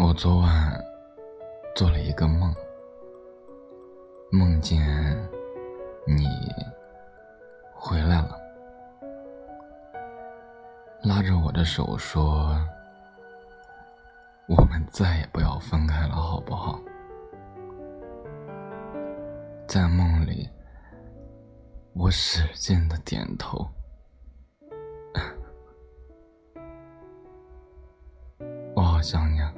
我昨晚做了一个梦梦见你回来了拉着我的手说我们再也不要分开了好不好？在梦里我使劲的点头。我好想你啊